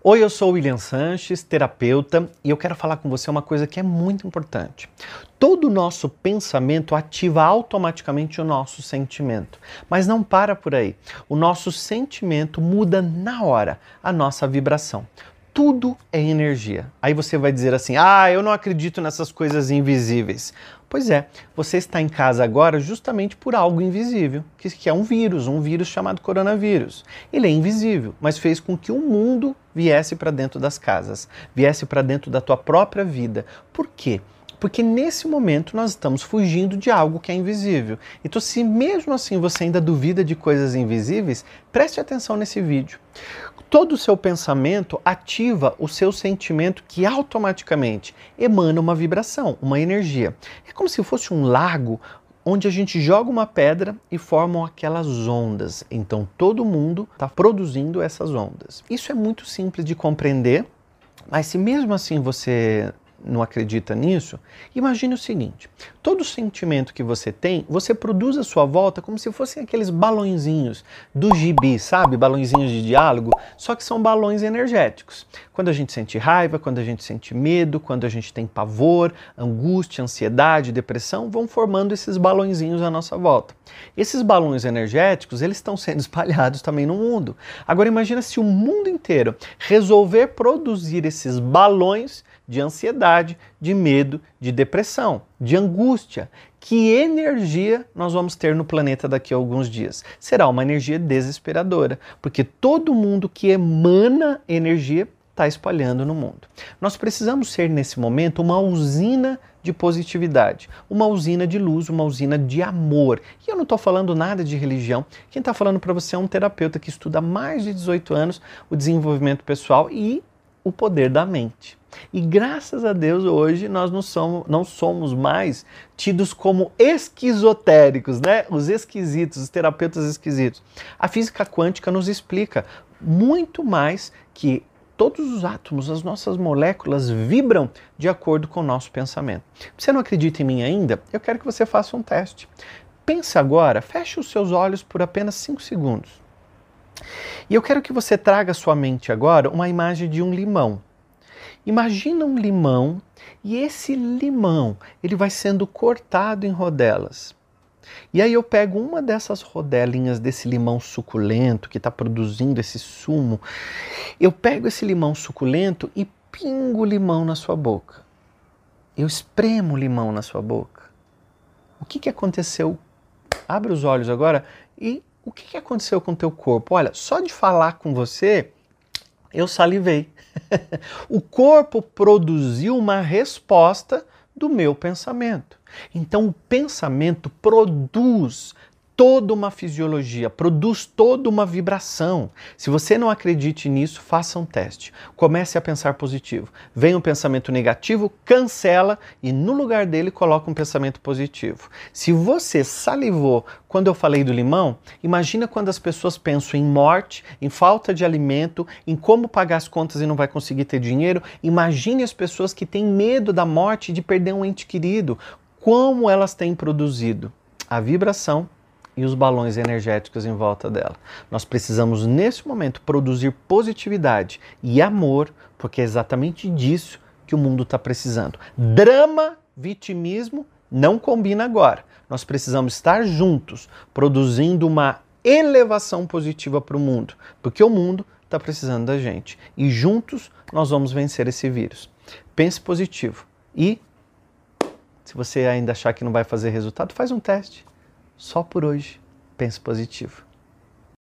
Oi, eu sou o William Sanches, terapeuta, e eu quero falar com você uma coisa que é muito importante. Todo o nosso pensamento ativa automaticamente o nosso sentimento, mas não para por aí. O nosso sentimento muda na hora a nossa vibração tudo é energia. Aí você vai dizer assim: ah, eu não acredito nessas coisas invisíveis. Pois é, você está em casa agora justamente por algo invisível, que, é um vírus, um vírus chamado coronavírus. Ele é invisível, mas fez com que o mundo viesse para dentro das casas, viesse para dentro da tua própria vida. Por quê? Porque nesse momento nós estamos fugindo de algo que é invisível. Então, se mesmo assim você ainda duvida de coisas invisíveis, preste atenção nesse vídeo todo o seu pensamento ativa o seu sentimento que automaticamente emana uma vibração, uma energia. É como se fosse um lago onde a gente joga uma pedra e formam aquelas ondas. Então todo mundo está produzindo essas ondas. Isso é muito simples de compreender, mas se mesmo assim você não acredita nisso, imagine o seguinte: todo sentimento que você tem, você produz à sua volta como se fossem aqueles balõezinhos do gibi, sabe? Balõezinhos de diálogo, só que são balões energéticos. Quando a gente sente raiva, quando a gente sente medo, quando a gente tem pavor, angústia, ansiedade, depressão, vão formando esses balõezinhos à nossa volta. Esses balões energéticos, eles estão sendo espalhados também no mundo. Agora imagina se o mundo inteiro resolver produzir esses balões de ansiedade, de medo, de depressão, de angústia. Que energia nós vamos ter no planeta daqui a alguns dias? Será uma energia desesperadora, porque todo mundo que emana energia está espalhando no mundo. Nós precisamos ser nesse momento uma usina de positividade, uma usina de luz, uma usina de amor. E eu não estou falando nada de religião. Quem está falando para você é um terapeuta que estuda há mais de 18 anos o desenvolvimento pessoal e o poder da mente. E graças a Deus hoje nós não somos, não somos mais tidos como esquizotéricos, né? Os esquisitos, os terapeutas esquisitos. A física quântica nos explica muito mais que todos os átomos, as nossas moléculas vibram de acordo com o nosso pensamento. Você não acredita em mim ainda? Eu quero que você faça um teste. Pense agora, feche os seus olhos por apenas 5 segundos. E eu quero que você traga à sua mente agora uma imagem de um limão. Imagina um limão e esse limão ele vai sendo cortado em rodelas. E aí eu pego uma dessas rodelinhas desse limão suculento que está produzindo esse sumo, eu pego esse limão suculento e pingo o limão na sua boca. Eu espremo o limão na sua boca. O que, que aconteceu? Abre os olhos agora e o que, que aconteceu com o teu corpo? Olha, só de falar com você, eu salivei. o corpo produziu uma resposta do meu pensamento. Então, o pensamento produz toda uma fisiologia, produz toda uma vibração. Se você não acredite nisso, faça um teste. Comece a pensar positivo. Vem um pensamento negativo, cancela e no lugar dele coloca um pensamento positivo. Se você salivou quando eu falei do limão, imagina quando as pessoas pensam em morte, em falta de alimento, em como pagar as contas e não vai conseguir ter dinheiro. Imagine as pessoas que têm medo da morte de perder um ente querido. Como elas têm produzido a vibração e os balões energéticos em volta dela. Nós precisamos, nesse momento, produzir positividade e amor, porque é exatamente disso que o mundo está precisando. Drama, vitimismo, não combina agora. Nós precisamos estar juntos, produzindo uma elevação positiva para o mundo, porque o mundo está precisando da gente. E juntos nós vamos vencer esse vírus. Pense positivo. E, se você ainda achar que não vai fazer resultado, faz um teste. Só por hoje, pense positivo.